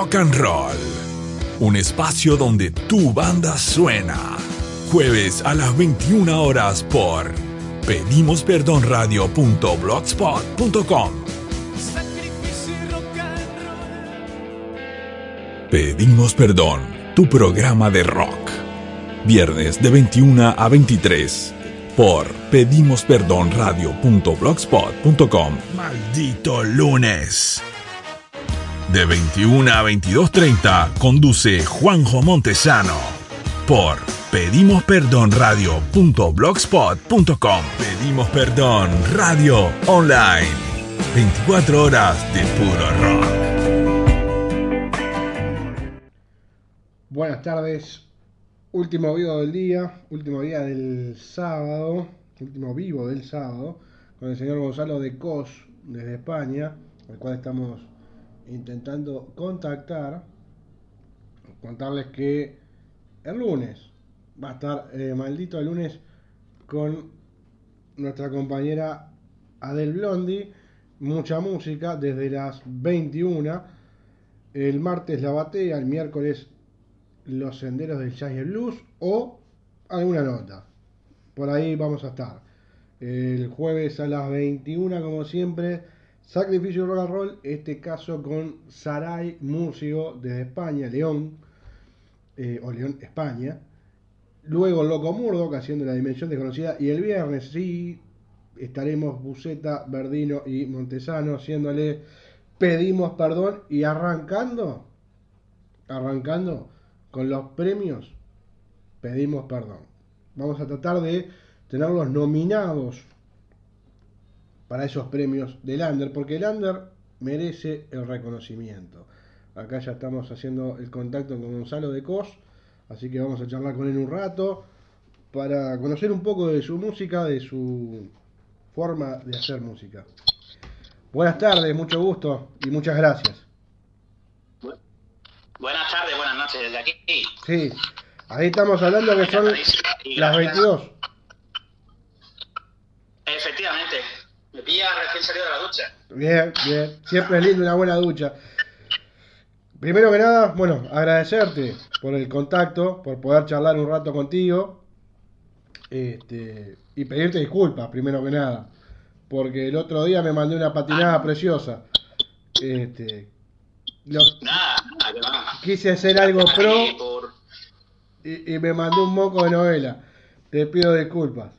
Rock and Roll. Un espacio donde tu banda suena. Jueves a las 21 horas por pedimosperdonradio.blogspot.com. Pedimos Perdón, tu programa de rock. Viernes de 21 a 23 por pedimosperdonradio.blogspot.com. Maldito lunes. De 21 a 22.30 conduce Juanjo Montesano por pedimosperdonradio.blogspot.com. Pedimos Perdón Radio Online. 24 horas de puro rock. Buenas tardes. Último vivo del día, último día del sábado, último vivo del sábado, con el señor Gonzalo de Cos desde España, al cual estamos intentando contactar, contarles que el lunes va a estar eh, maldito el lunes con nuestra compañera Adel Blondi, mucha música desde las 21, el martes la batea, el miércoles los senderos del jazz y el blues o alguna nota. Por ahí vamos a estar. El jueves a las 21 como siempre Sacrificio Rock and Roll, este caso con Saray Murcio desde España, León, eh, o León, España. Luego Loco Murdoch haciendo la dimensión desconocida. Y el viernes sí estaremos Buceta, Verdino y Montesano haciéndole pedimos perdón y arrancando, arrancando con los premios, pedimos perdón. Vamos a tratar de tenerlos nominados para esos premios del Under, porque el Under merece el reconocimiento. Acá ya estamos haciendo el contacto con Gonzalo de Cos, así que vamos a charlar con él un rato para conocer un poco de su música, de su forma de hacer música. Buenas tardes, mucho gusto y muchas gracias. Buenas tardes, buenas noches desde aquí. Sí, ahí estamos hablando que son las 22. Efectivamente, me pilla recién salido de la ducha. Bien, bien. Siempre es lindo una buena ducha. Primero que nada, bueno, agradecerte por el contacto, por poder charlar un rato contigo. Este, y pedirte disculpas, primero que nada. Porque el otro día me mandé una patinada preciosa. Este, quise hacer algo pro y, y me mandé un moco de novela. Te pido disculpas.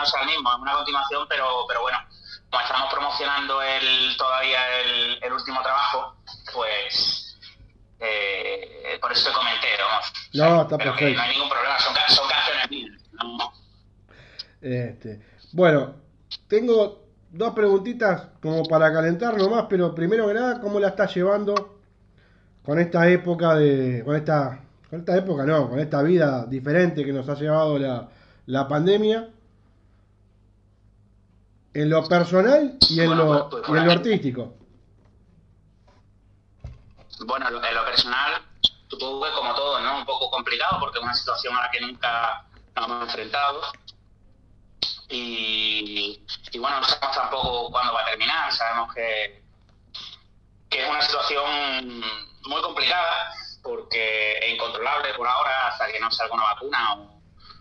No sea el mismo, es una continuación, pero, pero bueno, como estamos promocionando el todavía el, el último trabajo, pues eh, por eso te comenté, vamos. No, está pero perfecto. no hay ningún problema, son, son canciones mías. ¿no? Este, bueno, tengo dos preguntitas como para calentar nomás, pero primero que nada, ¿cómo la estás llevando con esta época de, con esta, con esta época no, con esta vida diferente que nos ha llevado la, la pandemia? En lo personal y en lo, y en lo artístico. Bueno, en lo- en lo personal, supongo que como todo, ¿no? Un poco complicado porque es una situación a la que nunca nos hemos enfrentado. Y, y bueno, no sabemos tampoco cuándo va a terminar. Sabemos que, que es una situación muy complicada porque es incontrolable por ahora hasta que no salga una vacuna o,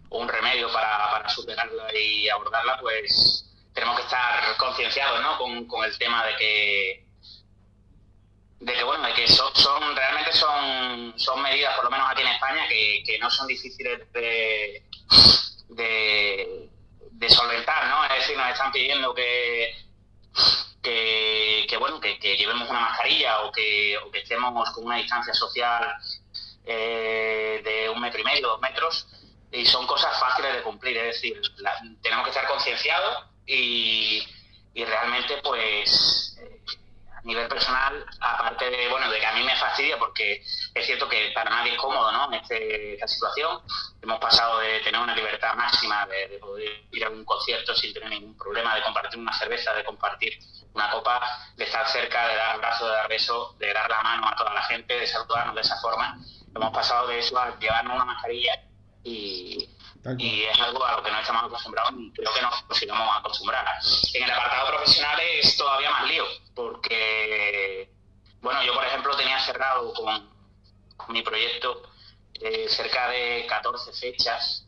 o un remedio para, para superarla y abordarla, pues tenemos que estar concienciados ¿no? con, el tema de que de que bueno de que son, son realmente son son medidas por lo menos aquí en España que, no son difíciles de, de solventar no es decir nos están pidiendo que que, bueno que, que llevemos una mascarilla o que, o que estemos con una distancia social eh, de un metro y medio dos metros y son cosas fáciles de cumplir es decir la- tenemos que estar concienciados y, y realmente pues a nivel personal, aparte de, bueno, de que a mí me fastidia porque es cierto que para nadie es cómodo, ¿no? En este- esta situación hemos pasado de tener una libertad máxima de, de poder ir a un concierto sin tener ningún problema, de compartir una cerveza, de compartir una copa, de estar cerca, de dar abrazo, de dar beso, de dar la mano a toda la gente, de saludarnos de esa forma. Hemos pasado de eso a llevarnos una mascarilla y, y es algo a lo que no estamos acostumbrados y creo que nos consigamos acostumbrar. En el apartado profesional es todavía más lío, porque, bueno, yo por ejemplo tenía cerrado con, mi proyecto eh, cerca de 14 fechas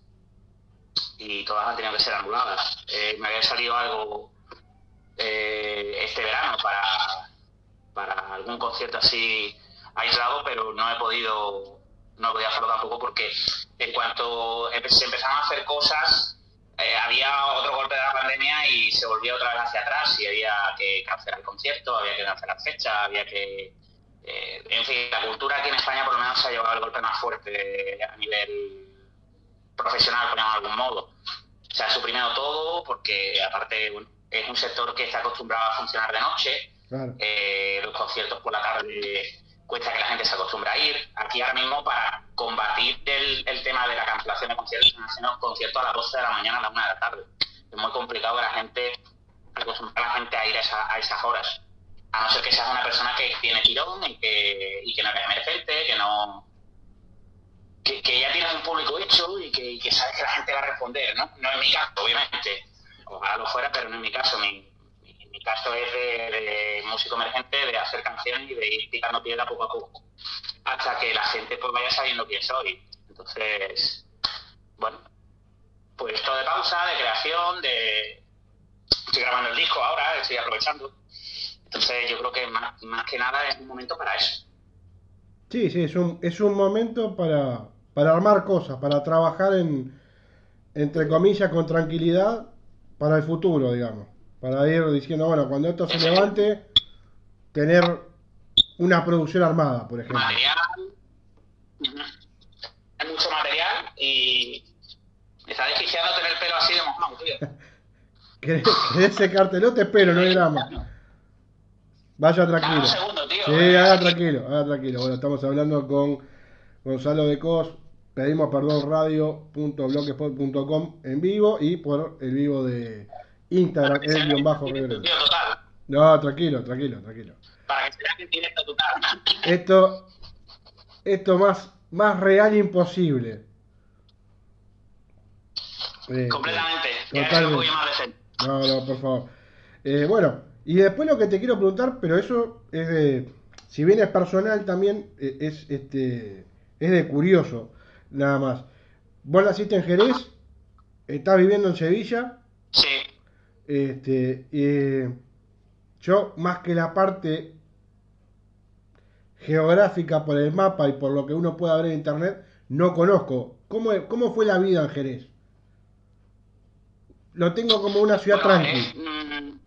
y todas han tenido que ser anuladas. Eh, me había salido algo eh, este verano para, para algún concierto así aislado, pero no he podido no podido hacerlo tampoco porque en cuanto se empezaron a hacer cosas eh, había otro golpe de la pandemia y se volvía otra vez hacia atrás y había que cancelar el concierto, había que cancelar fecha, había que... Eh, en fin, la cultura aquí en España por lo menos se ha llevado el golpe más fuerte a nivel profesional, por algún modo. Se ha suprimido todo porque aparte es un sector que está acostumbrado a funcionar de noche. Eh, los conciertos por la tarde cuesta que la gente se acostumbre a ir. Aquí ahora mismo para combatir el, tema de la cancelación de conciertos, haciendo conciertos a las 12 de la mañana a la 1 de la tarde. Es muy complicado que la gente acostumbrar a la gente a ir a, esas horas. A no ser que seas una persona que tiene tirón y que, y que no es emergente, que no que, ya tienes un público hecho y que, y sabes que la gente va a responder, ¿no? No es mi caso, obviamente. Ojalá lo fuera, pero no es mi caso. Mi, mi, caso es de, músico emergente, de hacer canciones y de ir picando piedra poco a poco. Hasta que la gente pues vaya sabiendo quién soy. Entonces, bueno, pues esto de pausa, de creación, de... Estoy grabando el disco ahora, estoy aprovechando. Entonces yo creo que más, más que nada es un momento para eso. Sí, sí, es un, es un momento para, para armar cosas, para trabajar en, entre comillas, con tranquilidad para el futuro, digamos. Para ir diciendo, bueno, cuando esto se levante, tener una producción armada, por ejemplo. Material. Hay mucho material y me está desquiciando tener el pelo así de mojado, tío. ¿Querés, secártelo? Te espero, no hay drama. Vaya tranquilo. segundo, tío, sí, haga tranquilo, haga tranquilo. Bueno, estamos hablando con Gonzalo de Cos, pedimos perdón radio.blogspot.com en vivo y por el vivo de Instagram, el guion bajo No, tranquilo, tranquilo, tranquilo. Para que se vea que esto total. Esto, esto más, más real imposible. Eh, Completamente. Totalmente. No, no, por favor. Eh, bueno, y después lo que te quiero preguntar, pero eso es de, si bien es personal también, eh, es este, es de curioso nada más. Vos naciste en Jerez, estás viviendo en Sevilla. Sí. Este, eh, yo, más que la parte geográfica por el mapa y por lo que uno pueda ver en internet, no conozco. ¿Cómo, cómo fue la vida en Jerez? Lo tengo como una ciudad tranquila. Mm,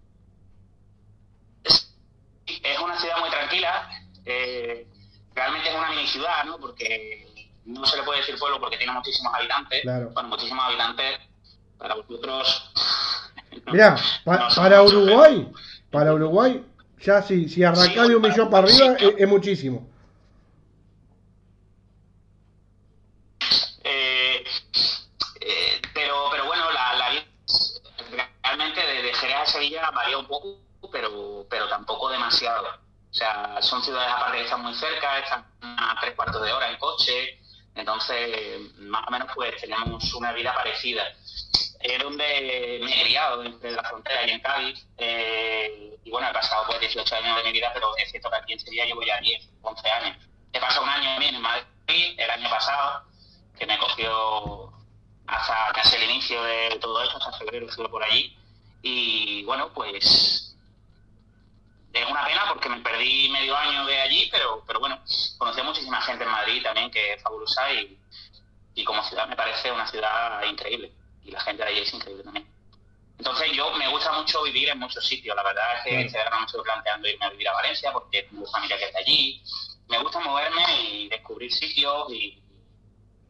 es, una ciudad muy tranquila. Eh, realmente es una mini ciudad, ¿no? Porque no se le puede decir pueblo porque tiene muchísimos habitantes. Bueno, muchísimos habitantes. Para vosotros. Mira, para Uruguay, para Uruguay, ya si, si arrancás de un millón para arriba es, muchísimo. Eh, eh, pero, pero bueno, la, la realmente de, de Jerez a Sevilla varía un poco, pero, pero tampoco demasiado. O sea, son ciudades aparte que están muy cerca, están a tres cuartos de hora en coche, entonces, más o menos, pues tenemos una vida parecida. Es donde me he criado, entre la frontera y en Cádiz. Eh, y bueno, he pasado pues 18 años de mi vida, pero es cierto que aquí en Sevilla llevo ya 10, 11 años. He pasado un año también en Madrid, el año pasado, que me cogió hasta casi el inicio de todo esto, hasta febrero estuve por allí. Y bueno, pues es una pena porque me perdí medio año de allí, pero, pero bueno, conocí a muchísima gente en Madrid también que es fabulosa y, y como ciudad me parece una ciudad increíble. Y la gente de allí es increíble también. Entonces yo me gusta mucho vivir en muchos sitios, la verdad es que este verano me estoy planteando irme a vivir a Valencia porque tengo familia que es de allí, me gusta moverme y descubrir sitios y,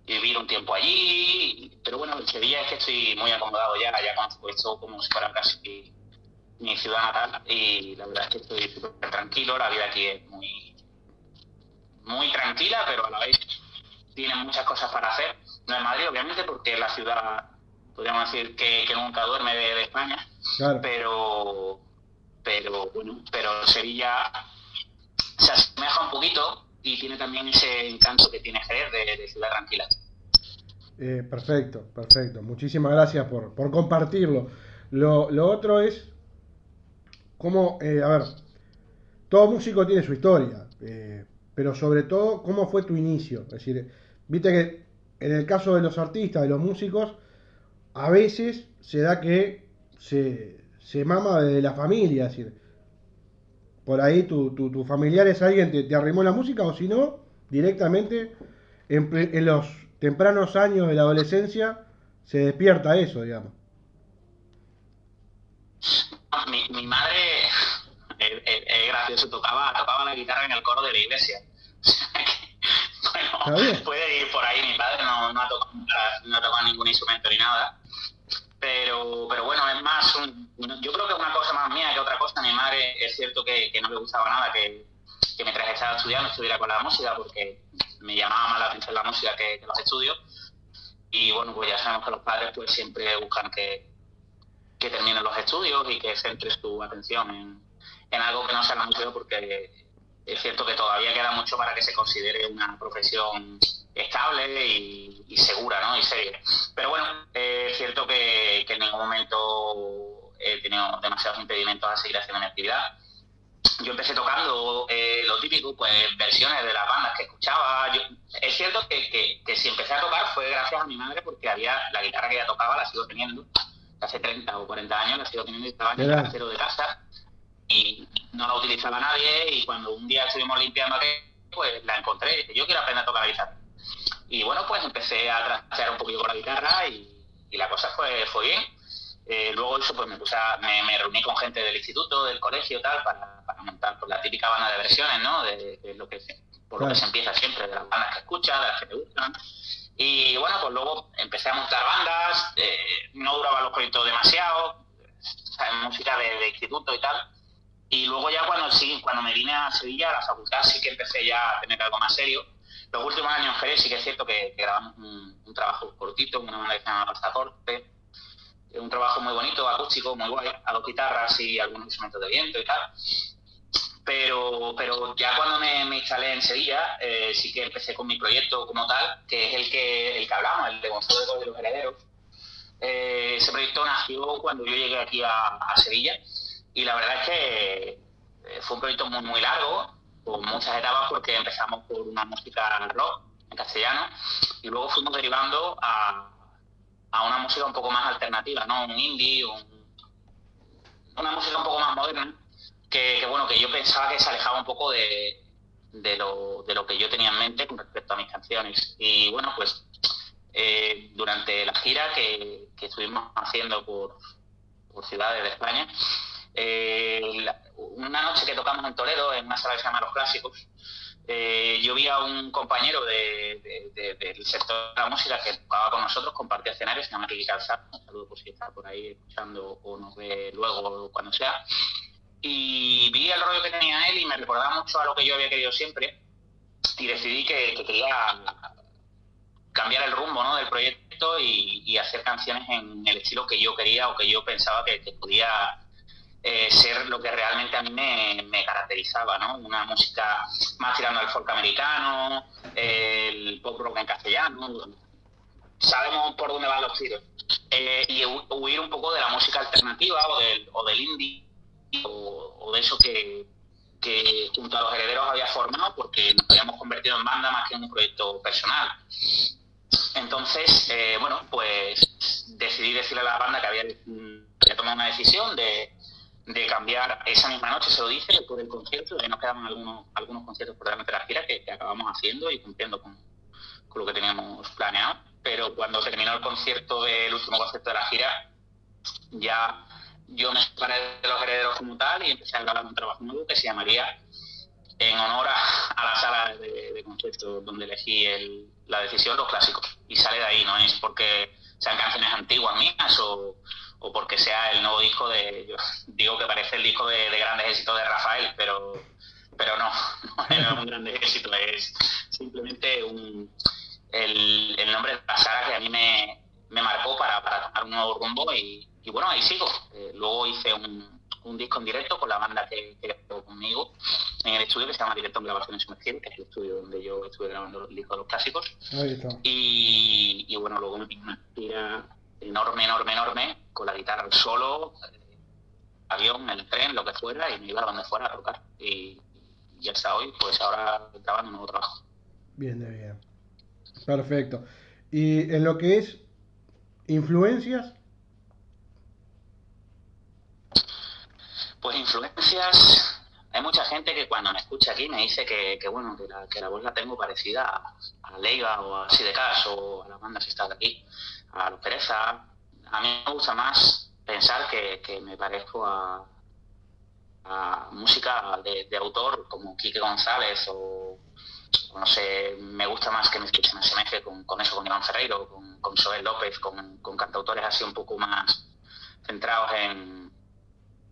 vivir un tiempo allí, pero bueno, en Sevilla es que estoy muy acomodado ya, ya conozco esto como si fuera casi mi ciudad natal y la verdad es que estoy súper tranquilo, la vida aquí es muy, muy tranquila, pero a la vez tiene muchas cosas para hacer. No es Madrid, obviamente, porque es la ciudad, podríamos decir, que, nunca duerme de, España, pero, pero bueno, pero Sevilla se asemeja un poquito y tiene también ese encanto que tiene Jerez de, ciudad tranquila. Eh, perfecto, perfecto. Muchísimas gracias por, por compartirlo. Lo, lo, otro es cómo, eh, a ver, todo músico tiene su historia, eh, pero sobre todo, ¿cómo fue tu inicio? Es decir, viste que en el caso de los artistas, de los músicos, a veces se da que se, se mama desde la familia, es decir, por ahí tu, tu, familiar es alguien te, te, arrimó la música o si no, directamente en, en, los tempranos años de la adolescencia se despierta eso, digamos. Mi, mi madre es, es, es, gracioso, tocaba, tocaba la guitarra en el coro de la iglesia. bueno, puede ir por ahí, mi padre no, no, ha tocado, no ha tocado ningún instrumento ni nada pero, pero bueno, es más, un, yo creo que es una cosa más mía que otra cosa. Mi madre es cierto que, que no le gustaba nada que, que mientras estaba estudiando estuviera con la música porque me llamaba más la atención la música que, que, los estudios. Y bueno, pues ya sabemos que los padres pues siempre buscan que, que terminen los estudios y que centre su atención en, en algo que no sea la música porque es cierto que todavía queda mucho para que se considere una profesión estable y, y segura, ¿no? Y seria. Pero bueno, eh, es cierto que, que, en ningún momento he tenido demasiados impedimentos a seguir haciendo mi actividad. Yo empecé tocando eh, lo típico, pues versiones de las bandas que escuchaba. Yo, es cierto que, que, que, si empecé a tocar fue gracias a mi madre porque había la guitarra que ella tocaba, la sigo teniendo. Hace 30 o 40 años la sigo teniendo y estaba en el trasero de casa y no la utilizaba nadie y cuando un día estuvimos limpiando aquello, pues la encontré y dije, yo quiero aprender a tocar la guitarra y bueno, pues empecé a trastear un poquito con la guitarra y, y la cosa fue, fue bien. Eh, luego eso, pues me puse a, me, me, reuní con gente del instituto, del colegio, tal, para, para montar pues, la típica banda de versiones, ¿no? De, de lo que por lo que se empieza siempre, de las bandas que escuchas, de las que te gustan. Y bueno, pues luego empecé a montar bandas, eh, no duraban los proyectos demasiado, música de, instituto y tal. Y luego ya cuando sí, cuando me vine a Sevilla, a la facultad, sí que empecé ya a tener algo más serio los últimos años en Jerez sí que es cierto que, que grabamos un, trabajo cortito, una banda que se llama Pasaporte, un trabajo muy bonito, acústico, muy guay, a dos guitarras y algunos instrumentos de viento y tal. Pero, pero ya cuando me, instalé en Sevilla, eh, sí que empecé con mi proyecto como tal, que es el que, el que hablamos, el de Gonzalo de los Herederos. Eh, ese proyecto nació cuando yo llegué aquí a, a Sevilla y la verdad es que eh, fue un proyecto muy, muy largo, con muchas etapas porque empezamos por una música rock en castellano y luego fuimos derivando a, a una música un poco más alternativa, ¿no? Un indie, un, una música un poco más moderna que, bueno, que yo pensaba que se alejaba un poco de, de, lo, de lo que yo tenía en mente con respecto a mis canciones. Y bueno, pues eh, durante la gira que, que estuvimos haciendo por, por ciudades de España, eh, una noche que tocamos en Toledo, en una sala que se llama Los Clásicos, eh, yo vi a un compañero de, de, de, del sector de la música que tocaba con nosotros, compartía escenario, se llama Ricky Calzado, un saludo por si está por ahí escuchando o nos ve luego cuando sea. Y vi el rollo que tenía él y me recordaba mucho a lo que yo había querido siempre y decidí que, que quería cambiar el rumbo ¿no? del proyecto y, hacer canciones en el estilo que yo quería o que yo pensaba que, podía eh, ser lo que realmente a mí me, caracterizaba, ¿no? Una música más tirando al folk americano, el pop rock en castellano. Sabemos por dónde van los tiros. Eh, y huir un poco de la música alternativa o del, o del indie o, de eso que, junto a los herederos había formado porque nos habíamos convertido en banda más que en un proyecto personal. Entonces, eh, bueno, pues decidí decirle a la banda que había, tomado una decisión de, cambiar esa misma noche, se lo dije, después del concierto, y nos quedaban algunos, algunos conciertos por delante de la gira que, que acabamos haciendo y cumpliendo con, con, lo que teníamos planeado. Pero cuando terminó el concierto del último concierto de la gira, ya yo me separé de los herederos como tal y empecé a grabar un trabajo nuevo que se llamaría en honor a, la sala de, de conciertos donde elegí el, la decisión, los clásicos. Y sale de ahí, no es porque sean canciones antiguas mías o o porque sea el nuevo disco de, yo digo que parece el disco de, de grandes éxitos de Rafael, pero, pero no, no es un gran éxito, es simplemente un, el, el, nombre de la saga que a mí me, me marcó para, para tomar un nuevo rumbo y bueno, ahí sigo. Luego hice un, un disco en directo con la banda que, que conmigo en el estudio que se llama Directo en Grabaciones Sumergibles, que es el estudio donde yo estuve grabando el disco de los clásicos. Ahí está. Y, y bueno, luego me puse una gira enorme, enorme, enorme, con la guitarra solo, eh, avión, el tren, lo que fuera, y me iba a donde fuera a tocar. Y, y hasta hoy, pues ahora grabando un nuevo trabajo. Bien, de bien. Perfecto. Y en lo que es influencias, Pues influencias, hay mucha gente que cuando me escucha aquí me dice que, que bueno, que la, que la voz la tengo parecida a, Leiva o a Sidecar o a las bandas que están aquí, a los Pereza. A mí me gusta más pensar que, que me parezco a, a música de, de autor como Quique González o, o no sé, me gusta más que me, que se me con, con eso, con Iván Ferreiro, con, con Soel López, con, con cantautores así un poco más centrados en,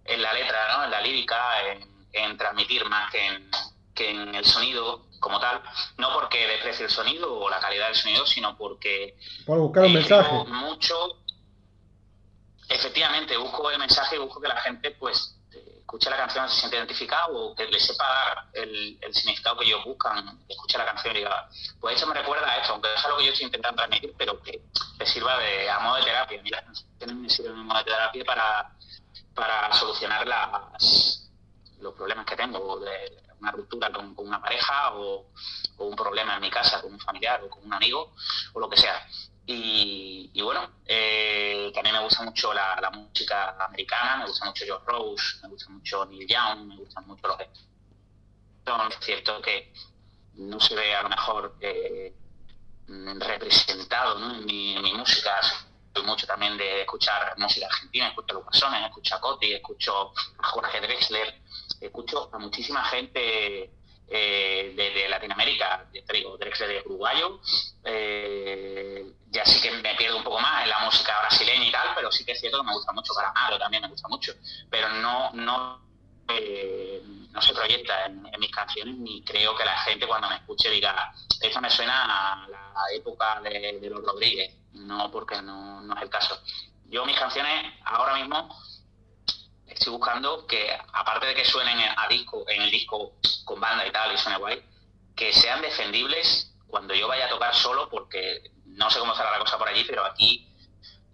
en la letra, ¿no? en la lírica, en, en transmitir más que en, que en el sonido como tal. No porque desprecie el sonido o la calidad del sonido, sino porque por buscar un escribo mensaje. mucho. Efectivamente, busco el mensaje y busco que la gente pues escuche la canción, se siente identificado o que le sepa dar el, el significado que ellos buscan, que escuche la canción y diga, pues eso me recuerda a esto, aunque es algo que yo estoy intentando transmitir, pero que le sirva de, a modo de terapia. A mí las canciones me sirven a modo de terapia para, para solucionar las, los problemas que tengo de una ruptura con, una pareja o, un problema en mi casa con un familiar o con un amigo o lo que sea. Y, bueno, eh, también me gusta mucho la, música americana, me gusta mucho George Rose, me gusta mucho Neil Young, me gustan mucho los Es cierto que no se ve a lo mejor eh, representado en mi música soy mucho también de escuchar música argentina, escucho a Lucas Sones, escucho a Coti, escucho a Jorge Drexler, escucho a muchísima gente eh, de, de, Latinoamérica, te digo, Drexler es uruguayo, eh, ya sí que me pierdo un poco más en la música brasileña y tal, pero sí que es cierto que me gusta mucho Calamaro, también me gusta mucho, pero no, no, eh, no se proyecta en, mis canciones ni creo que la gente cuando me escuche diga, esto me suena a la época de, los Rodríguez, no porque no, no es el caso. Yo mis canciones ahora mismo estoy buscando que, aparte de que suenen a disco, en el disco con banda y tal, y suene guay, que sean defendibles cuando yo vaya a tocar solo, porque no sé cómo será la cosa por allí, pero aquí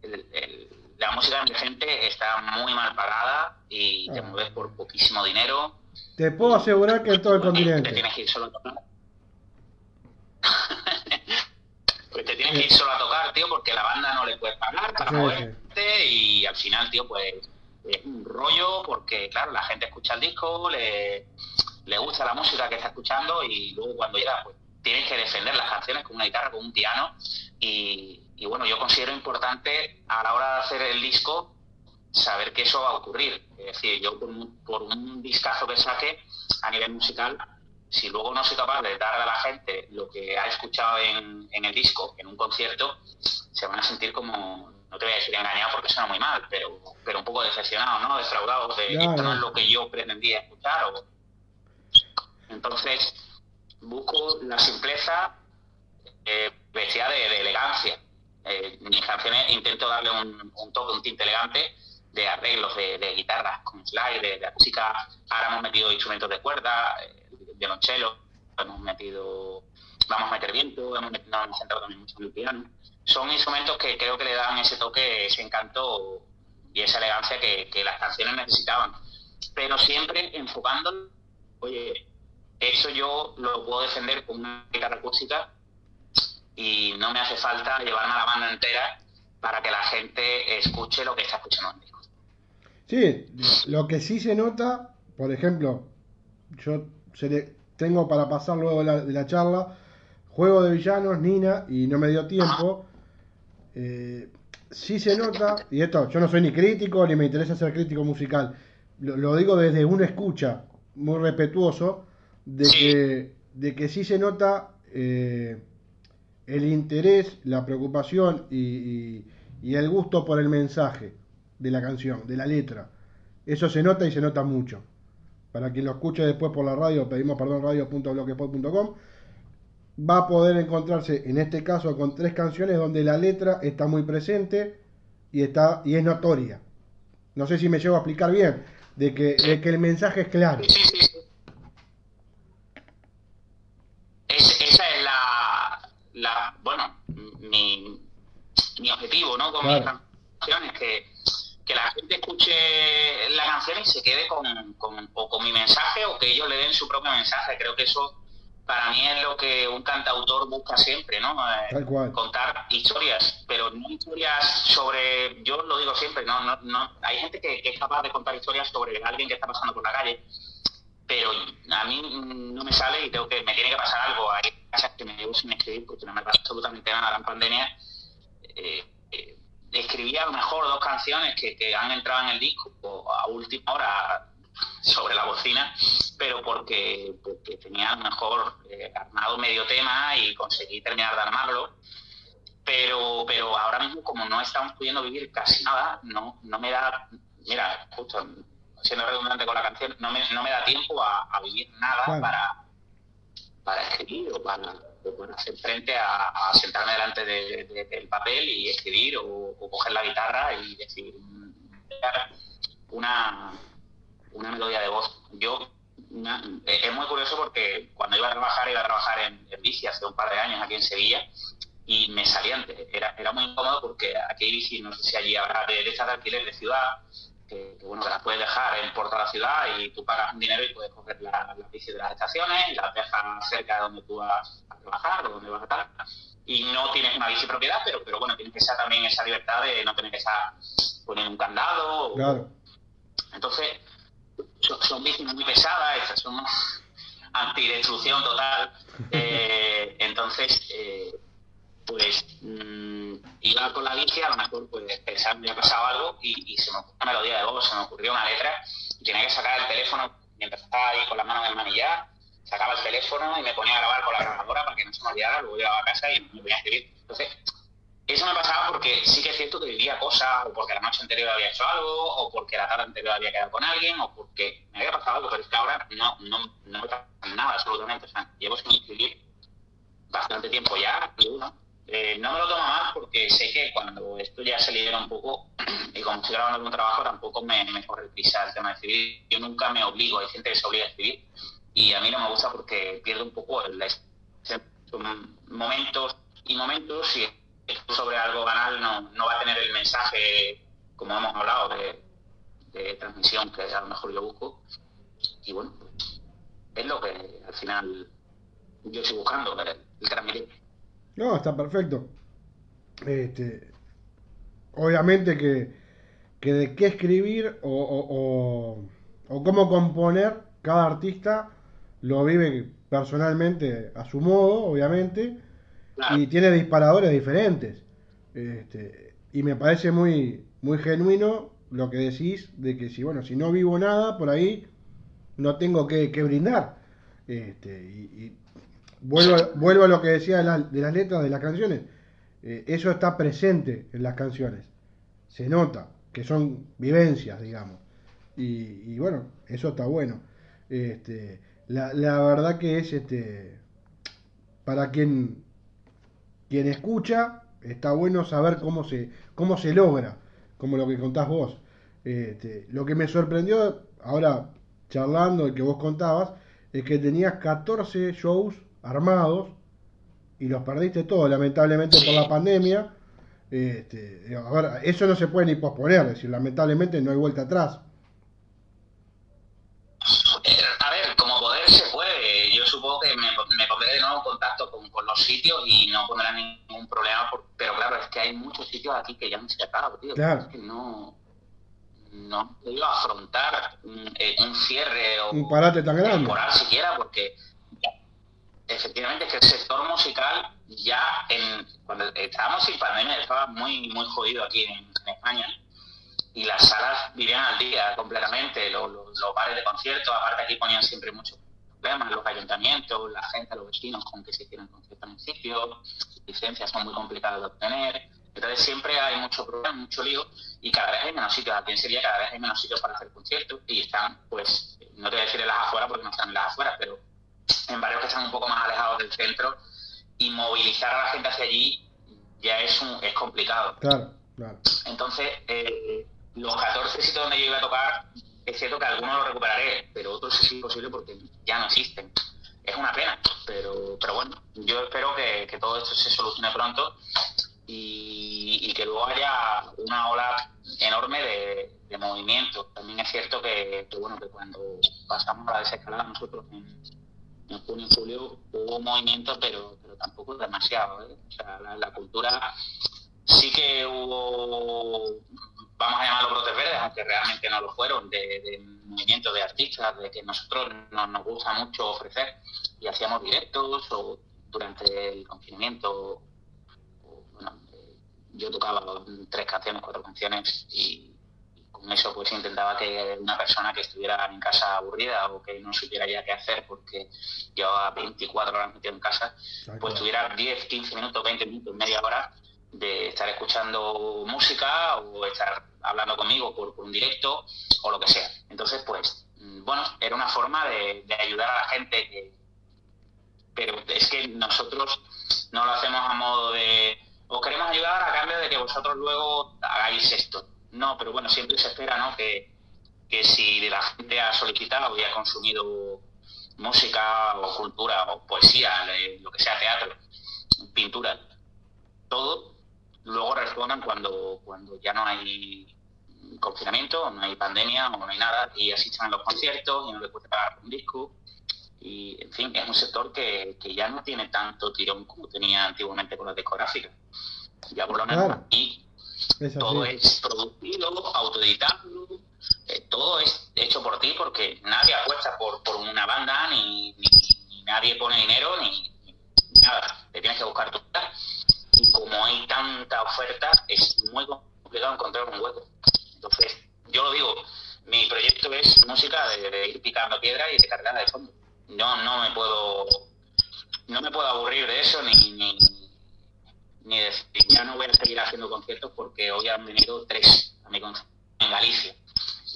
el, la música emergente está muy mal pagada y te mueves por poquísimo dinero. Te puedo asegurar que en todo el continente. Te tienes que ir solo a tocar. pues te tienes que ir solo a tocar, tío, porque la banda no le puedes pagar para sí, moverte sí. y al final, tío, pues es un rollo porque, claro, la gente escucha el disco, le, le gusta la música que está escuchando y luego cuando llega, pues tienes que defender las canciones con una guitarra, con un piano y, y, bueno, yo considero importante a la hora de hacer el disco saber que eso va a ocurrir. Es decir, yo por un, por un discazo que saque a nivel musical, si luego no soy capaz de darle a la gente lo que ha escuchado en, en el disco, en un concierto, se van a sentir como, no te voy a decir engañado porque suena muy mal, pero, pero un poco decepcionado, ¿no? Defraudado de ya, esto no es lo que yo pretendía escuchar. O... Entonces, busco la simpleza eh, vestida de, de elegancia. Eh, mis canciones intento darle un, un, toque, un tinte elegante de arreglos de, de guitarras con slide, de, de, acústica. Ahora hemos metido instrumentos de cuerda, eh, violonchelo, hemos metido, vamos a meter viento, hemos, metido, nos hemos centrado también mucho en el piano son instrumentos que creo que le dan ese toque, ese encanto y esa elegancia que, que las canciones necesitaban. Pero siempre enfocando, oye, eso yo lo puedo defender con una guitarra acústica y no me hace falta llevarme a la banda entera para que la gente escuche lo que está escuchando en disco. Sí, lo que sí se nota, por ejemplo, yo tengo para pasar luego de la, de la charla, juego de villanos, Nina, y no me dio tiempo. Eh, sí se nota, y esto, yo no soy ni crítico ni me interesa ser crítico musical, lo, lo digo desde una escucha muy respetuoso, de, sí. que, de que sí se nota eh, el interés, la preocupación y, y, el gusto por el mensaje de la canción, de la letra. Eso se nota y se nota mucho. Para quien lo escuche después por la radio, pedimos perdón radio.bloquepod.com va a poder encontrarse en este caso con tres canciones donde la letra está muy presente y está y es notoria. No sé si me llevo a explicar bien. de que, de que el mensaje es claro sí. Es- esa es la, la bueno, mi, mi objetivo, ¿no? Con Claro. mis canciones, que, que la gente escuche la canción y se quede con, con, o con mi mensaje o que ellos le den su propio mensaje. Creo que eso para mí es lo que un cantautor busca siempre, ¿no? Eh, Tal cual. contar historias, pero no historias sobre, yo lo digo siempre, no, no, no, hay gente que, que es capaz de contar historias sobre alguien que está pasando por la calle, pero a mí no me sale y tengo que, me tiene que pasar algo, hay cosas que me llevo sin escribir porque no me pasa absolutamente nada, la pandemia, eh, eh, escribí a lo mejor dos canciones que, que han entrado en el disco a última hora sobre la bocina, pero porque, porque tenía a lo mejor eh, armado medio tema y conseguí terminar de armarlo. Pero, pero ahora mismo, como no estamos pudiendo vivir casi nada, no, no me da, mira, justo siendo redundante con la canción, no me, no me da tiempo a, a vivir nada para, para escribir o para, o para hacer frente a, sentarme delante de- de- del papel y escribir o, coger la guitarra y decir una, una melodía de voz. Yo es muy curioso porque cuando iba a trabajar, iba a trabajar en, bici hace un par de años aquí en Sevilla y me salían, era, era muy incómodo porque aquí hay bici, no sé si allí habrá de, de alquiler de ciudad, que, que, bueno, que las puedes dejar en puerta de la ciudad y tú pagas un dinero y puedes coger la- las bicis de las estaciones y las dejas cerca de donde tú vas a trabajar o donde vas a estar. Y no tienes una bici propiedad, pero, pero bueno, tienes que estar también esa libertad de no tener que estar poniendo un candado o, Claro. entonces, son, son bicis muy pesadas, estas son antidestrucción total. Eh, entonces, eh, pues mm, iba con la bici, a lo mejor pues pensando me ha pasado algo y, y se me ocurrió una melodía de voz, se me ocurrió una letra y tenía que sacar el teléfono mientras estaba ahí con las manos en el manillar, sacaba el teléfono y me ponía a grabar con la grabadora para que no se me olvidara, luego llegaba a casa y me ponía a escribir. Entonces, eso me pasaba porque sí que es cierto que vivía cosas, o porque la noche anterior había hecho algo, o porque la tarde anterior había quedado con alguien, o porque me había pasado algo, pero es que ahora no, no, no me pasa nada absolutamente. O sea, llevo sin escribir bastante tiempo ya, y uno. Eh, no me lo tomo mal porque sé que cuando esto ya se libera un poco, y como estoy grabando algún trabajo, tampoco me, me corre prisa el tema de escribir. Yo nunca me obligo, hay gente que se obliga a escribir, y a mí no me gusta porque pierdo un poco el, son momentos y momentos y sobre algo banal no, no va a tener el mensaje, como hemos hablado, de, transmisión que a lo mejor yo busco. Y bueno, es lo que al final yo estoy buscando, el, el transmitir. No, está perfecto. Este, obviamente que, que de qué escribir o, o, o- o cómo componer, cada artista lo vive personalmente a su modo, obviamente, Claro, y tiene disparadores diferentes. Este, y me parece muy, muy genuino lo que decís de que si, bueno, si no vivo nada por ahí, no tengo que, que brindar. Este, y, y vuelvo, vuelvo a lo que decía de, de las letras de las canciones. Eh, eso está presente en las canciones. Se nota que son vivencias, digamos. Y, y bueno, eso está bueno. Este, la, la verdad que es este para quien quien escucha, está bueno saber cómo se, cómo se logra, como lo que contás vos. Este, lo que me sorprendió, ahora charlando el que vos contabas, es que tenías 14 shows armados y los perdiste todos, lamentablemente por la pandemia. Este, a ver, eso no se puede ni posponer, es decir, lamentablemente no hay vuelta atrás. Eh, a ver, como poder se puede. Yo supongo que me, me pondré de nuevo en contacto con, con los sitios y no pondrá ningún problema. por- pero claro, es que hay muchos sitios aquí que ya han cerrado, tío. Claro. Es que no, no he podido afrontar un, eh, un cierre o Un parate tan grande. temporal siquiera porque efectivamente es que el sector musical ya en, cuando estábamos sin pandemia estaba muy muy jodido aquí en, en España y las salas vivían al día completamente, los, los, los bares de conciertos, aparte aquí ponían siempre muchos problemas, los ayuntamientos, la gente, los vecinos con que se hicieran conciertos en sitio, licencias son muy complicadas de obtener, entonces siempre hay mucho problema, mucho lío y cada vez hay menos sitios, aquí en Sevilla cada vez hay menos sitios para hacer conciertos y están, pues, no te voy a decir en las afueras porque no están en las afueras, pero en barrios que están un poco más alejados del centro y movilizar a la gente hacia allí ya es, un, es complicado. Claro, claro. Entonces, eh, los 14 sitios donde yo iba a tocar es cierto que algunos lo recuperaré, pero otros es imposible porque ya no existen. Es una pena, pero, pero bueno, yo espero que, que todo esto se solucione pronto y, que luego haya una ola enorme de, movimiento. También es cierto que, bueno que cuando pasamos a la desescalada nosotros en, junio y julio hubo movimiento, pero, pero tampoco demasiado. ¿eh? O sea, la, cultura sí que hubo, vamos a llamarlo brotes verdes, aunque realmente no lo fueron, de, de movimiento de artistas, de que nosotros nos, nos gusta mucho ofrecer y hacíamos directos o durante el confinamiento yo tocaba tres canciones, cuatro canciones y con eso pues intentaba que una persona que estuviera en casa aburrida o que no supiera ya qué hacer porque llevaba 24 horas metido en casa, pues tuviera 10, 15 minutos, 20 minutos, media hora de estar escuchando música o estar hablando conmigo por, un directo o lo que sea. Entonces, pues, mm, bueno, era una forma de, ayudar a la gente, pero es que nosotros no lo hacemos a modo de os queremos ayudar a cambio de que vosotros luego hagáis esto. No, pero bueno, siempre se espera, ¿no? Que, si la gente ha solicitado y ha consumido música o cultura o poesía, lo que sea teatro, pintura, todo, luego respondan cuando, cuando ya no hay confinamiento, no hay pandemia o no hay nada y asistan a los conciertos y no les puede pagar un disco y en fin, es un sector que, que, ya no tiene tanto tirón como tenía antiguamente con las discográficas. Ya por lo menos aquí todo es producido, autoeditado, eh, todo es hecho por ti porque nadie apuesta por, una banda, ni, nadie pone dinero, ni, nada. Te tienes que buscar tu Y como hay tanta oferta, es muy complicado encontrar un hueco. Entonces, yo lo digo, mi proyecto es música de, ir picando piedra y de cargarla de fondo no, no me puedo no me puedo aburrir de eso ni, ni decir ya no voy a seguir haciendo conciertos porque hoy han venido tres a mi en Galicia.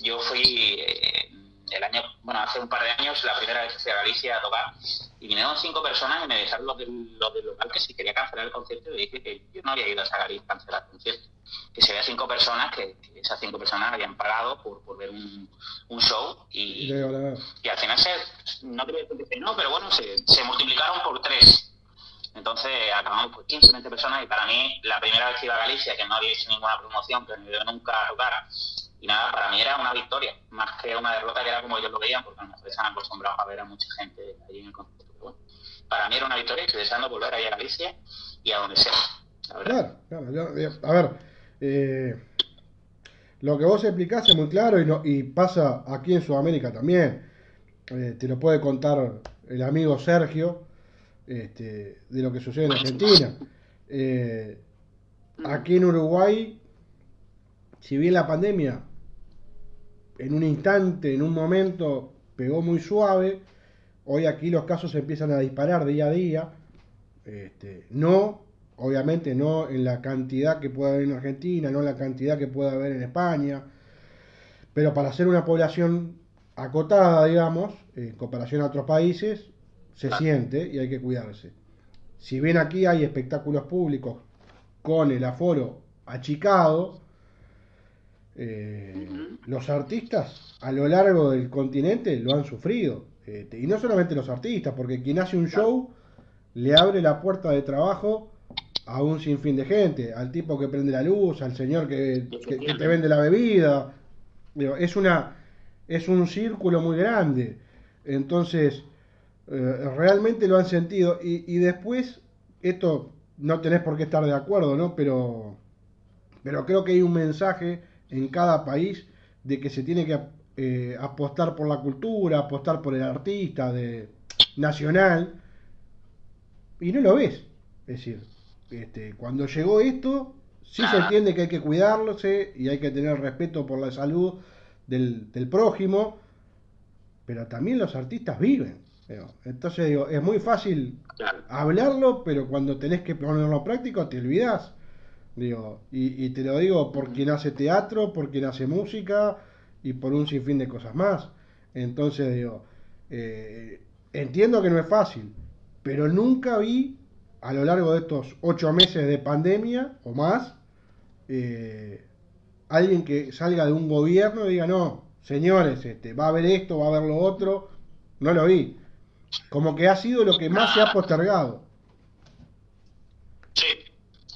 Yo fui eh, el año, bueno, hace un par de años, la primera vez que fui a Galicia a tocar, y vinieron cinco personas y me dejaron los del, del local que si quería cancelar el concierto, y dije que yo no había ido a Galicia a cancelar el concierto. Que se veía cinco personas, que, esas cinco personas habían pagado por, por ver un, un show, y, y, al final se, no te voy a decir no, pero bueno, se, se multiplicaron por tres. Entonces acabamos por 15, 20 personas y para mí la primera vez que iba a Galicia, que no había hecho ninguna promoción, que yo nunca tocar, y nada, para mí era una victoria, más que una derrota que era como ellos lo veían, porque a lo mejor están acostumbrados a ver a mucha gente ahí en el concierto. bueno, para mí era una victoria y estoy deseando volver ahí a Galicia y a donde sea. Claro, claro. a ver, eh, lo que vos explicás es muy claro y, no, y pasa aquí en Sudamérica también. Eh, te lo puede contar el amigo Sergio este, de lo que sucede en Argentina. Eh, aquí en Uruguay, si bien la pandemia en un instante, en un momento, pegó muy suave. Hoy aquí los casos empiezan a disparar día a día. Este, no, obviamente no en la cantidad que puede haber en Argentina, no en la cantidad que puede haber en España, pero para ser una población acotada, digamos, en comparación a otros países, se siente y hay que cuidarse. Si bien aquí hay espectáculos públicos con el aforo achicado, eh, los artistas a lo largo del continente lo han sufrido. Este, y no solamente los artistas, porque quien hace un show le abre la puerta de trabajo a un sinfín de gente, al tipo que prende la luz, al señor que, te vende la bebida. Es, una, es un círculo muy grande. Entonces, eh, realmente lo han sentido. Y, y después, esto no tenés por qué estar de acuerdo, ¿no? Pero, pero creo que hay un mensaje en cada país de que se tiene que eh, apostar por la cultura, apostar por el artista de nacional, y no lo ves. Es decir, este, cuando llegó esto, sí se entiende que hay que cuidarse y hay que tener respeto por la salud del, del prójimo, pero también los artistas viven. Entonces digo, es muy fácil hablarlo, pero cuando tenés que ponerlo práctico te olvidas. Digo, y, te lo digo por quien hace teatro, por quien hace música y por un sinfín de cosas más. Entonces, digo, eh, entiendo que no es fácil, pero nunca vi a lo largo de estos ocho meses de pandemia o más, eh, alguien que salga de un gobierno y diga, no, señores, este, va a haber esto, va a haber lo otro, no lo vi. Como que ha sido lo que más se ha postergado. Sí,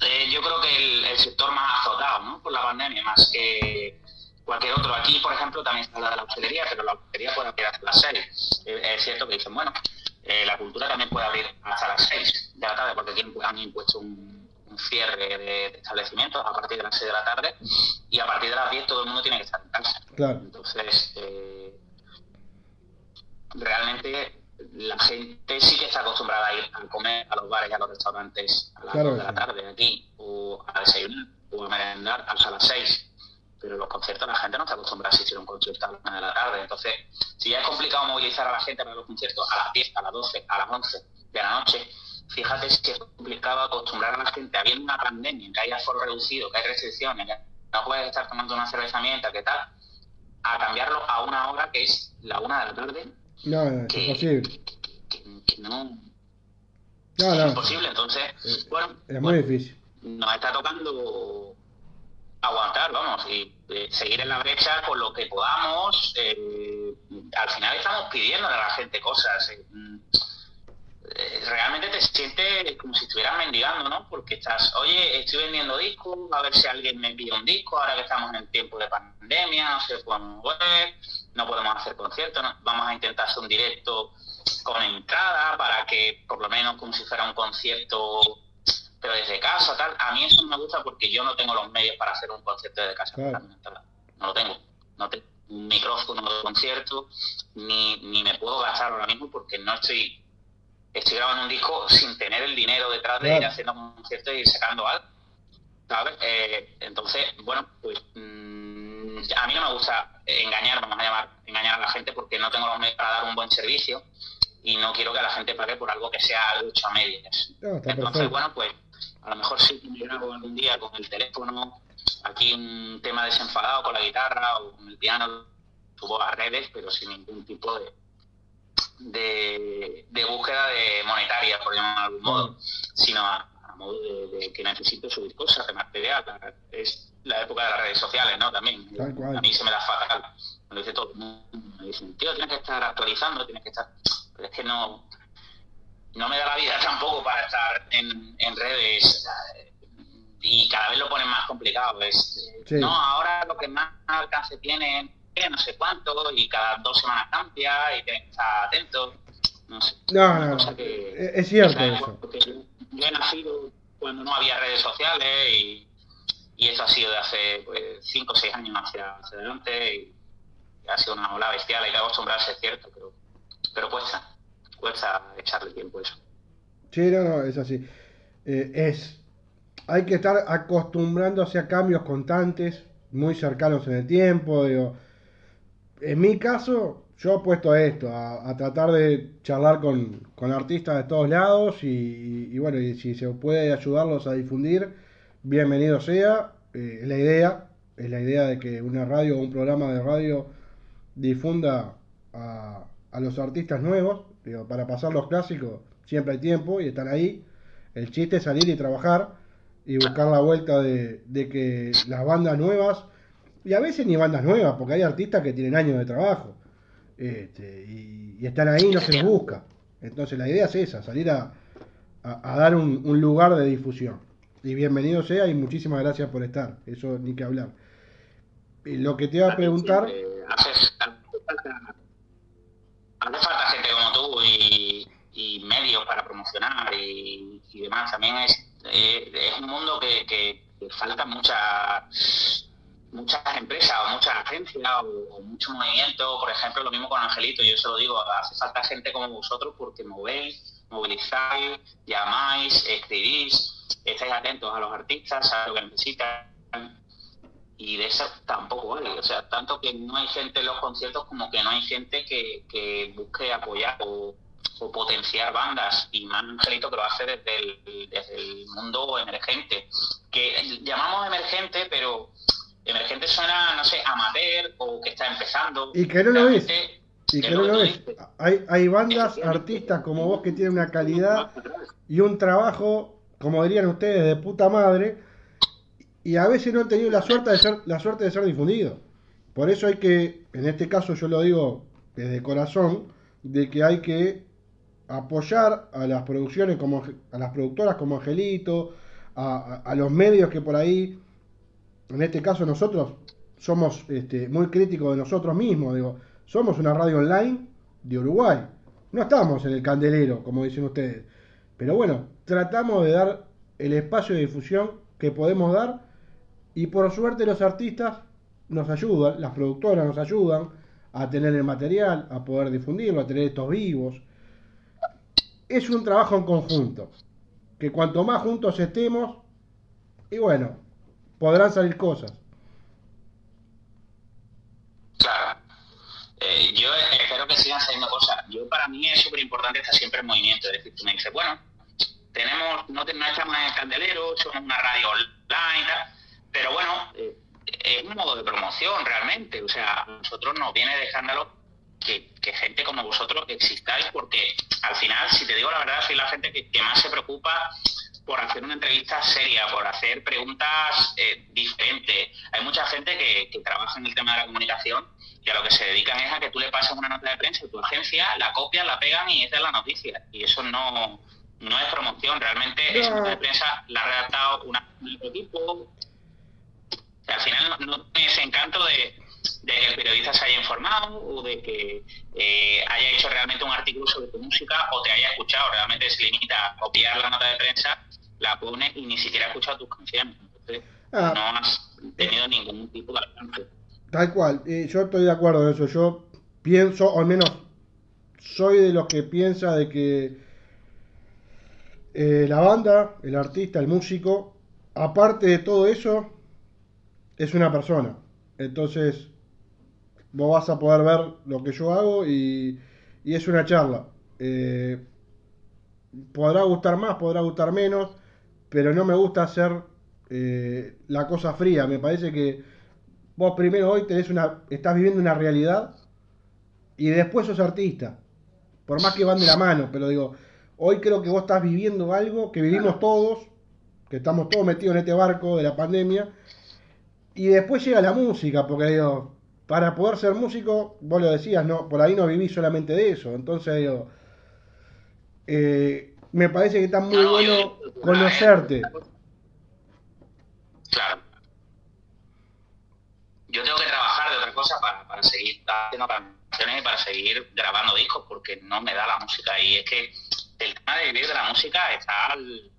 eh, yo creo que el, sector más azotado ¿no? por la pandemia, más que cualquier otro. Aquí, por ejemplo, también se habla de la hostelería, pero la hostelería puede abrir hasta las 6. Eh, es cierto que dicen, bueno, eh, la cultura también puede abrir hasta las 6 de la tarde, porque aquí han impuesto un, cierre de, establecimientos a partir de las 6 de la tarde y a partir de las 10 todo el mundo tiene que estar en casa. Claro. Entonces, eh, realmente la gente sí que está acostumbrada a ir a comer a los bares y a los restaurantes a las 2 de la tarde aquí, o a desayunar, o a merendar hasta las 6 pero los conciertos la gente no está acostumbrada a asistir a un concierto a las 1 de la tarde. Entonces, si ya es complicado movilizar a la gente para los conciertos a las 10, a las 12, a las 11 de la noche, fíjate si es complicado acostumbrar a la gente, habiendo una pandemia, que hay aforo reducido, que hay restricciones, que no puedes estar tomando una cerveza mientras, ¿qué tal? A cambiarlo a una hora que es la 1 de la tarde. No, es imposible. Que, no, no, no, es imposible, entonces, eh, bueno. Es muy difícil. Nos está tocando aguantar, vamos, y eh, seguir en la brecha con lo que podamos. Eh, al final estamos pidiendo a la gente cosas. Eh, realmente te sientes como si estuvieras mendigando, ¿no? Porque estás, oye, estoy vendiendo discos, a ver si alguien me envía un disco, ahora que estamos en tiempo de pandemia, no se puede mover, no podemos hacer conciertos, vamos a intentar hacer un directo con entrada para que por lo menos como si fuera un concierto pero desde casa, tal, a mí eso no me gusta porque yo no tengo los medios para hacer un concierto desde casa. No lo tengo. No tengo un micrófono de concierto, ni, ni me puedo gastar ahora mismo porque no estoy estoy grabando un disco sin tener el dinero detrás de ir haciendo un concierto y ir sacando algo. ¿Sabes? Eh, entonces, bueno, pues mm, a mí no me gusta engañar, vamos a llamar, engañar a la gente porque no tengo los medios para dar un buen servicio y no quiero que la gente pague por algo que sea algo hecho a medias. Entonces, bueno, pues a lo mejor sí que grabo algún día con el teléfono, aquí un tema desenfadado con la guitarra o con el piano, subo a redes, pero sin ningún tipo de, de, búsqueda de monetaria, por llamarlo de algún modo, sino a, modo de, que necesito subir cosas de material. Es la época de las redes sociales, ¿no? También. A mí se me da fatal. Me dice todo el mundo. Me dicen, tío, tienes que estar actualizando, tienes que estar... Pero es que no no me da la vida tampoco para estar en, en redes y cada vez lo ponen más complicado. Es, No, ahora lo que más alcance tiene no sé cuánto y cada dos semanas cambia y tienes que estar atento. No sé. No, no, es cierto eso. Yo he nacido cuando no había redes sociales y, y eso ha sido de hace pues, cinco o seis años hacia, adelante y, ha sido una ola bestial, hay que acostumbrarse, es cierto, pero, pero cuesta cuesta echarle tiempo eso. Sí, no, no, es así. Eh, es, hay que estar acostumbrándose a cambios constantes, muy cercanos en el tiempo. En mi caso, yo he puesto esto, a, tratar de charlar con, artistas de todos lados y, bueno, y si se puede ayudarlos a difundir, bienvenido sea. Eh, la idea, es la idea de que una radio o un programa de radio difunda a, a los artistas nuevos para pasar los clásicos siempre hay tiempo y están ahí. El chiste es salir y trabajar y buscar la vuelta de, que las bandas nuevas, y a veces ni bandas nuevas, porque hay artistas que tienen años de trabajo este, y, están ahí y no se les busca. Entonces la idea es esa, salir a, dar un, lugar de difusión. Y bienvenido sea y muchísimas gracias por estar, eso ni que hablar. Y lo que te iba a preguntar hace falta gente como tú y, medios para promocionar y, demás. También es, eh, es un mundo que, que, falta muchas muchas empresas o muchas agencias o, mucho movimiento. Por ejemplo, lo mismo con Angelito, yo se lo digo, hace falta gente como vosotros porque movéis, movilizáis, llamáis, escribís, estáis atentos a los artistas, a lo que necesitan y de eso tampoco vale. O sea, tanto que no hay gente en los conciertos como que no hay gente que, que busque apoyar o, potenciar bandas. Y más Angelito que lo hace desde el, desde el mundo emergente. Que llamamos emergente, pero emergente suena, no sé, amateur o que está empezando. Y que no lo es. Y que, no lo es. Hay, hay bandas, artistas como vos que tienen una calidad y un trabajo, como dirían ustedes, de puta madre y a veces no han tenido la suerte de ser, la suerte de ser difundido. Por eso hay que, en este caso yo lo digo desde corazón, de que hay que apoyar a las producciones como a las productoras como Angelito, a, los medios que por ahí, en este caso nosotros somos este, muy críticos de nosotros mismos, digo, somos una radio online de Uruguay, no estamos en el candelero, como dicen ustedes, pero bueno, tratamos de dar el espacio de difusión que podemos dar y por suerte los artistas nos ayudan, las productoras nos ayudan a tener el material, a poder difundirlo, a tener estos vivos. Es un trabajo en conjunto, que cuanto más juntos estemos, y bueno, podrán salir cosas. Claro. Eh, yo espero que sigan saliendo cosas. Yo para mí es súper importante estar siempre en movimiento. Es decir, tú me dices, bueno, tenemos, no, no estamos en el candelero, somos una radio online, pero bueno, eh, es un modo de promoción realmente. O sea, a nosotros nos viene de escándalo que, gente como vosotros existáis, porque al final, si te digo la verdad, soy la gente que, más se preocupa por hacer una entrevista seria, por hacer preguntas eh, diferentes. Hay mucha gente que, que, trabaja en el tema de la comunicación y a lo que se dedican es a que tú le pasas una nota de prensa y tu agencia la copia, la pegan y esa es la noticia. Y eso no, no es promoción, realmente esa nota de prensa la ha redactado un equipo, al final no, tiene ese encanto de, que el periodista se haya informado o de que eh, haya hecho realmente un artículo sobre tu música o te haya escuchado. Realmente se limita a copiar la nota de prensa, la pone y ni siquiera ha escuchado tus canciones. Entonces, ah. no has tenido ningún tipo de alcance. Tal cual, yo estoy de acuerdo en eso. Yo pienso, o al menos soy de los que piensa de que eh, la banda, el artista, el músico, aparte de todo eso, es una persona. Entonces, vos vas a poder ver lo que yo hago y, es una charla. Eh, podrá gustar más, podrá gustar menos, pero no me gusta hacer eh, la cosa fría. Me parece que vos primero hoy tenés una, estás viviendo una realidad y después sos artista. Por más que van de la mano, pero digo, hoy creo que vos estás viviendo algo que vivimos todos, que estamos todos metidos en este barco de la pandemia y después llega la música, porque digo, para poder ser músico, vos lo decías, no, por ahí no viví solamente de eso. Entonces digo, eh, me parece que está muy bueno conocerte. Claro. Yo tengo que trabajar de otra cosa para, para seguir haciendo canciones y para seguir grabando discos, porque no me da la música. Y es que el tema de vivir de la música está al,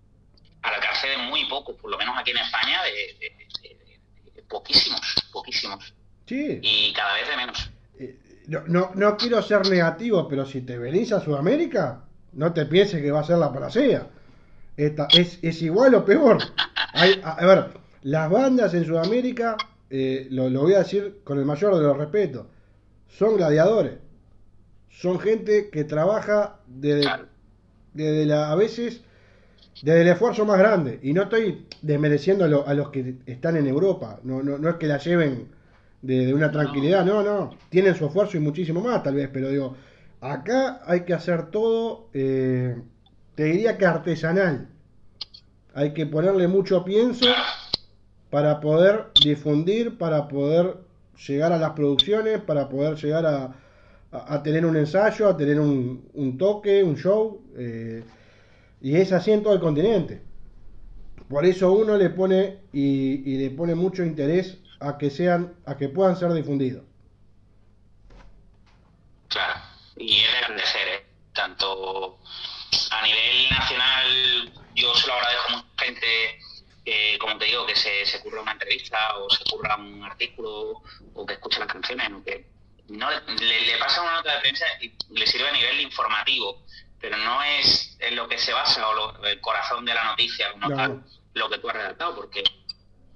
alcance de muy pocos, por lo menos aquí en España, de poquísimos, poquísimos. Sí. Y cada vez de menos. Eh, no, no, quiero ser negativo, pero si te venís a Sudamérica, no te pienses que va a ser la panacea. Esta, es, es igual o peor. a, ver, las bandas en Sudamérica, eh, lo, lo, voy a decir con el mayor de los respetos, son gladiadores. Son gente que trabaja desde, desde la, a veces desde el esfuerzo más grande. Y no estoy desmereciendo a, los que están en Europa. No, no, no es que la lleven de, una tranquilidad. No, no. Tienen su esfuerzo y muchísimo más, tal vez. Pero digo, acá hay que hacer todo, eh, te diría que artesanal. Hay que ponerle mucho pienso para poder difundir, para poder llegar a las producciones, para poder llegar a, a, tener un ensayo, a tener un, un toque, un show. Eh, y es así en todo el continente. Por eso uno le pone y, le pone mucho interés a que sean, a que puedan ser difundidos. Claro, y es de agradecer, ¿eh? tanto a nivel nacional, yo se lo agradezco a mucha gente, eh, como te digo, que se, se curra una entrevista o se curra un artículo o que escucha las canciones, que no, le, le pasa una nota de prensa y le sirve a nivel informativo pero no es en lo que se basa o el corazón de la noticia como tal, lo que tú has redactado, porque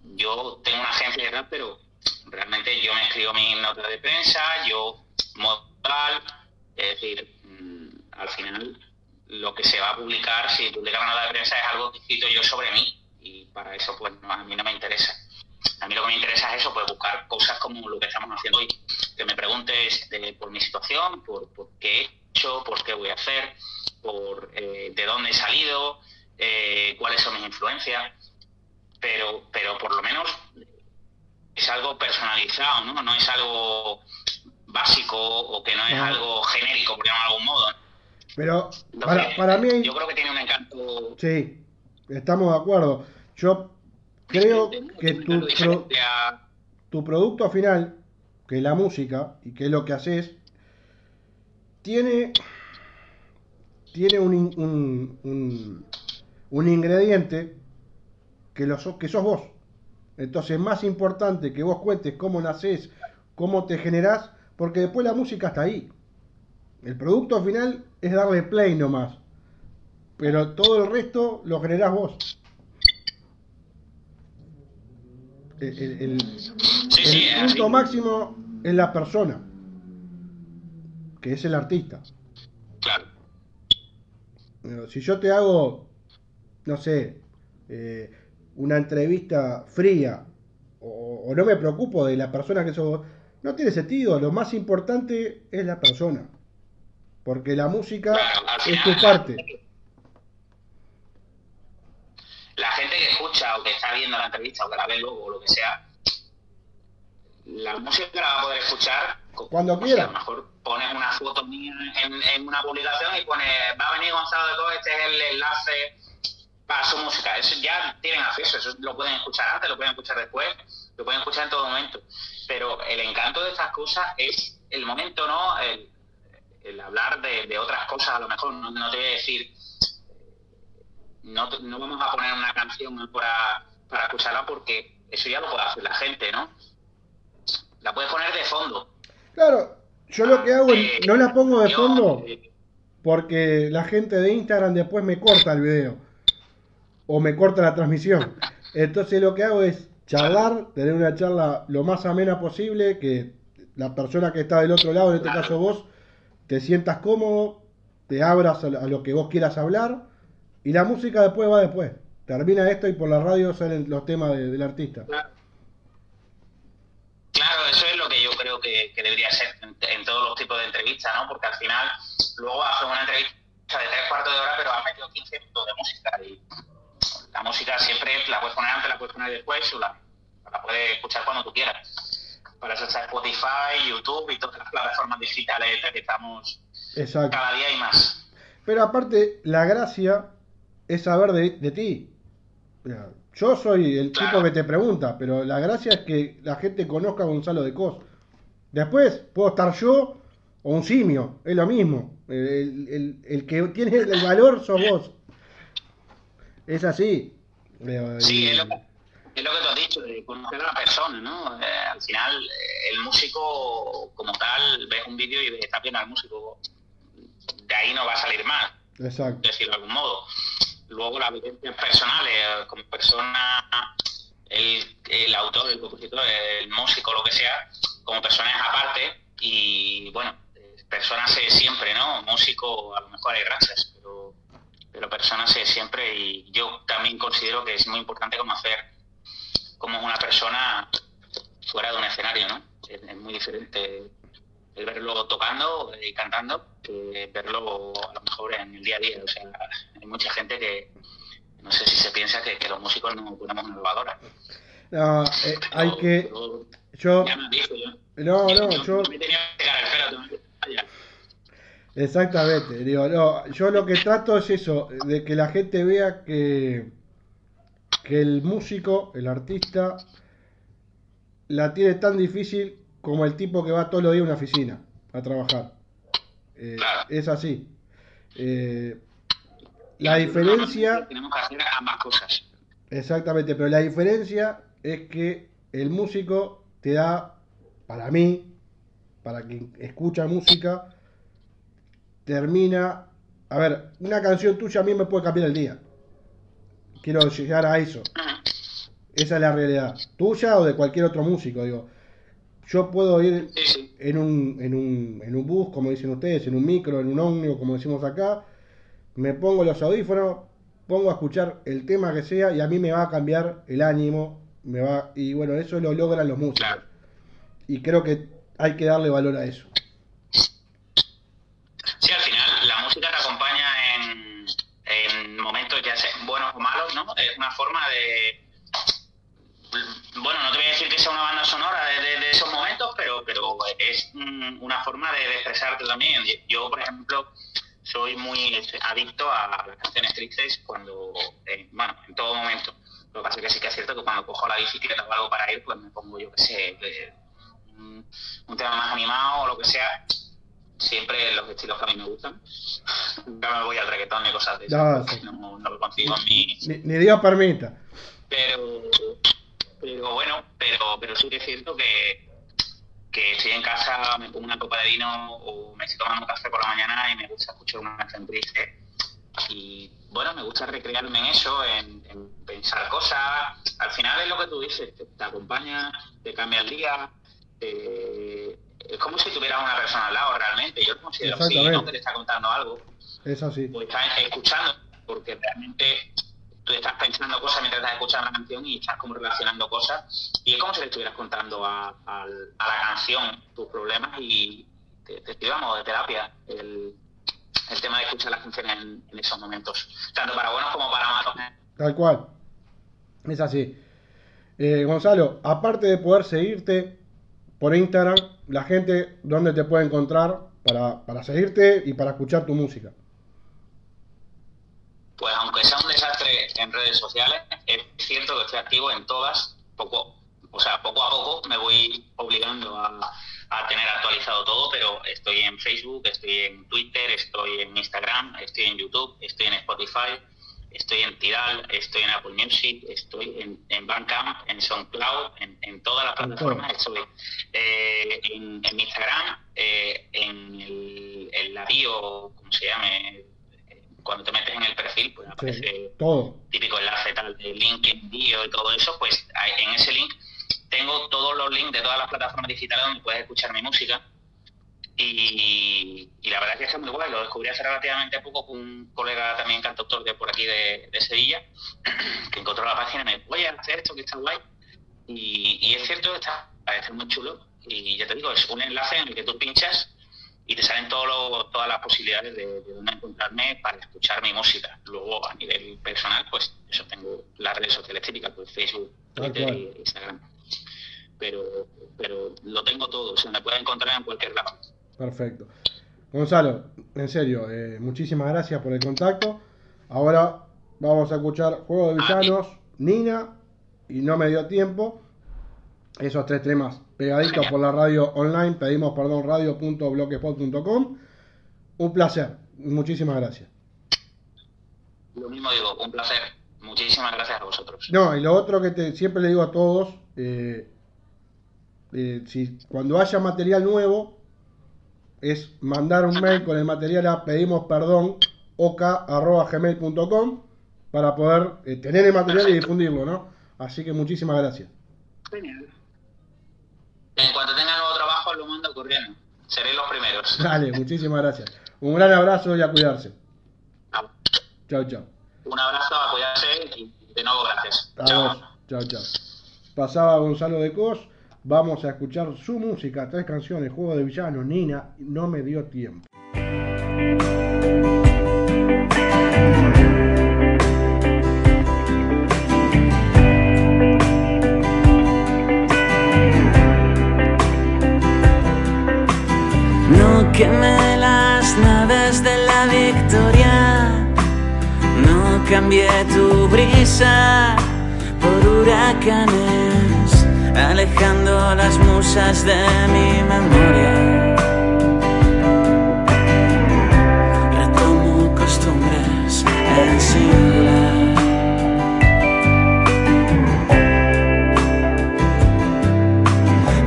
yo tengo una agencia de pero realmente yo me escribo mi nota de prensa, yo modal, es decir, mm, al final lo que se va a publicar, si publica una nota de prensa es algo que escrito yo sobre mí, y para eso pues a mí no me interesa. A mí lo que me interesa es eso, pues buscar cosas como lo que estamos haciendo hoy, que me preguntes por mi situación, por, por qué por qué voy a hacer, por eh, de dónde he salido, eh, cuáles son mis influencias, pero, pero por lo menos es algo personalizado, ¿no? No es algo básico o que no es algo genérico, por llamarlo de algún modo. Pero para, para mí... Yo creo que tiene un encanto... Sí, estamos de acuerdo. Yo creo que tu, tu producto final, que es la música y que es lo que haces, tiene, tiene un, un, un, un ingrediente que, lo, que sos vos. Entonces es más importante que vos cuentes cómo nacés, cómo te generás, porque después la música está ahí. El producto final es darle play nomás. Pero todo el resto lo generás vos. El, punto máximo es la persona, que es el artista. Claro. Si yo te hago, no sé, eh, una entrevista fría o, no me preocupo de la persona que sos, no tiene sentido. Lo más importante es la persona. Porque la música es tu parte. La gente que escucha o que está viendo la entrevista o que la ve luego o lo que sea, la música la va a poder escuchar cuando quiera. a lo mejor pones una foto mía en, una publicación y pones, va a venir Gonzalo de todo, este es el enlace para su música. Eso ya tienen acceso, eso lo pueden escuchar antes, lo pueden escuchar después, lo pueden escuchar en todo momento. Pero el encanto de estas cosas es el momento, ¿no? El, hablar de, otras cosas, a lo mejor, no, te voy a decir, no, no vamos a poner una canción para, para escucharla porque eso ya lo puede hacer la gente, ¿no? La puedes poner de fondo. Claro, yo lo que hago, es, no la pongo de fondo eh, porque la gente de Instagram después me corta el video o me corta la transmisión. Entonces lo que hago es charlar, tener una charla lo más amena posible, que la persona que está del otro lado, en este caso vos, te sientas cómodo, te abras a lo que vos quieras hablar y la música después va después. Termina esto y por la radio salen los temas del artista. Claro, eso es lo que yo creo que, debería ser en, todos los tipos de entrevistas, ¿no? Porque al final luego haces una entrevista de tres cuartos de hora, pero has metido 15 minutos de música y la música siempre la puedes poner antes, la puedes poner después, o la, la puedes escuchar cuando tú quieras. Para eso está Spotify, YouTube y todas las plataformas digitales que estamos cada día y más. Pero aparte, la gracia es saber de, ti. Yo soy el tipo que te pregunta, pero la gracia es que la gente conozca a Gonzalo de Cos. Después puedo estar yo o un simio, es lo mismo. El, el, el que tiene el valor sos vos. Es así. Sí, es lo, que, es lo que tú has dicho, de conocer a la persona, ¿no? Eh, al final, el músico, como tal, ves un vídeo y está bien al músico. De ahí no va a salir mal. Exacto. Decirlo de algún modo. Luego, las vivencias personales, como persona, el, el autor, el compositor, el músico, lo que sea, como personas aparte. Y bueno, personas siempre, ¿no? Músico, a lo mejor hay gracias, pero pero personas siempre y yo también considero que es muy importante conocer cómo es una persona fuera de un escenario, ¿no? Es, muy diferente el verlo tocando y cantando que verlo a lo mejor en el día a día. O sea, hay mucha gente que no sé si se piensa que, los músicos no ponemos una lavadora. No, eh, hay que... yo... Ya me dijo, yo. No, no, yo... yo... Me tenía que el pelo, Exactamente, digo, no, yo lo que trato es eso, de que la gente vea que, que el músico, el artista, la tiene tan difícil como el tipo que va todos los días a una oficina a trabajar. Eh, es así. Eh, la diferencia... Tenemos que hacer ambas cosas. Exactamente, pero la diferencia es que el músico te da, para mí, para quien escucha música, termina. A ver, una canción tuya a mí me puede cambiar el día. Quiero llegar a eso. Esa es la realidad. Tuya o de cualquier otro músico, digo. Yo puedo ir en un, en un, en un bus, como dicen ustedes, en un micro, en un ómnibus, como decimos acá. Me pongo los audífonos, pongo a escuchar el tema que sea y a mí me va a cambiar el ánimo. Me va, y bueno, eso lo logran los músicos. Y creo que hay que darle valor a eso. Una forma de, expresarte también. Yo, por ejemplo, soy muy adicto a las canciones tristes cuando, eh, bueno, en todo momento. Lo que pasa es que sí que es cierto que cuando cojo la bicicleta o algo para ir, pues me pongo, yo qué sé, eh, un, tema más animado o lo que sea. Siempre los estilos que a mí me gustan. No me voy al reggaetón ni cosas de esas. No, no, lo consigo en mi... Ni, ni Dios permita. Pero, pero bueno, pero, pero sí que es cierto que, que estoy en casa, me pongo una copa de vino o me estoy tomando café por la mañana y me gusta escuchar una canción triste. Y bueno, me gusta recrearme en eso, en, pensar cosas. Al final es lo que tú dices, te, acompaña, te cambia el día. es como si tuviera una persona al lado realmente. Yo considero así, no que te está contando algo. Es así. Pues estás escuchando, porque realmente tú estás pensando cosas mientras estás escuchando la canción y estás como relacionando cosas y es como si le estuvieras contando a, la canción tus problemas y te, te de terapia el, tema de escuchar las canciones en, esos momentos, tanto para buenos como para malos. Tal cual, es así. Eh, Gonzalo, aparte de poder seguirte por Instagram, la gente, ¿dónde te puede encontrar para, para seguirte y para escuchar tu música? pues aunque sea un en redes sociales, es cierto que estoy activo en todas, poco, o sea, poco a poco me voy obligando a, tener actualizado todo, pero estoy en Facebook, estoy en Twitter, estoy en Instagram, estoy en YouTube, estoy en Spotify, estoy en Tidal, estoy en Apple Music, estoy en, en Bandcamp, en SoundCloud, en, todas las plataformas estoy. Eh, en, Instagram, eh, en, el, en la bio, como se llame, cuando te metes en el perfil, pues aparece todo. típico enlace tal de link envío y todo eso, pues en ese link tengo todos los links de todas las plataformas digitales donde puedes escuchar mi música. Y, la verdad es que es muy guay, lo descubrí hace relativamente poco con un colega también cantautor de por aquí de, Sevilla, que encontró la página y me dijo, oye, hacer esto que está guay. Y, y es cierto, está, parece muy chulo. Y ya te digo, es un enlace en el que tú pinchas y te salen todo todas las posibilidades de, de, dónde encontrarme para escuchar mi música. Luego, a nivel personal, pues eso tengo las redes sociales típicas, pues Facebook, Twitter e Instagram. Pero, pero lo tengo todo, se me puede encontrar en cualquier lado. Perfecto. Gonzalo, en serio, eh, muchísimas gracias por el contacto. Ahora vamos a escuchar Juego de Villanos, Nina y No Me Dio Tiempo. Esos tres temas pegaditos por la radio online, pedimos perdón, radio.bloquespot.com. Un placer, muchísimas gracias. Lo mismo digo, un placer. Muchísimas gracias a vosotros. No, y lo otro que te, siempre le digo a todos, eh, eh, si cuando haya material nuevo, es mandar un mail con el material a pedimos perdón oca.gmail.com para poder eh, tener el material y difundirlo, ¿no? Así que muchísimas gracias. Genial. En cuanto tenga nuevo trabajo, lo mando corriendo. Seré los primeros. Dale, muchísimas gracias. Un gran abrazo y a cuidarse. Chao, chao. Un abrazo, a cuidarse y de nuevo gracias. Chao. Chao, chao. Pasaba Gonzalo de Cos. Vamos a escuchar su música, tres canciones, Juego de Villano, Nina, No me dio tiempo. Quemé las naves de la victoria, no cambié tu brisa por huracanes, alejando las musas de mi memoria. Retomo costumbres en singular.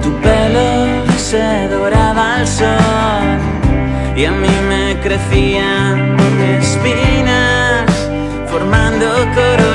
Tu pelo se doraba al sol y a mí me crecían espinas formando coronas,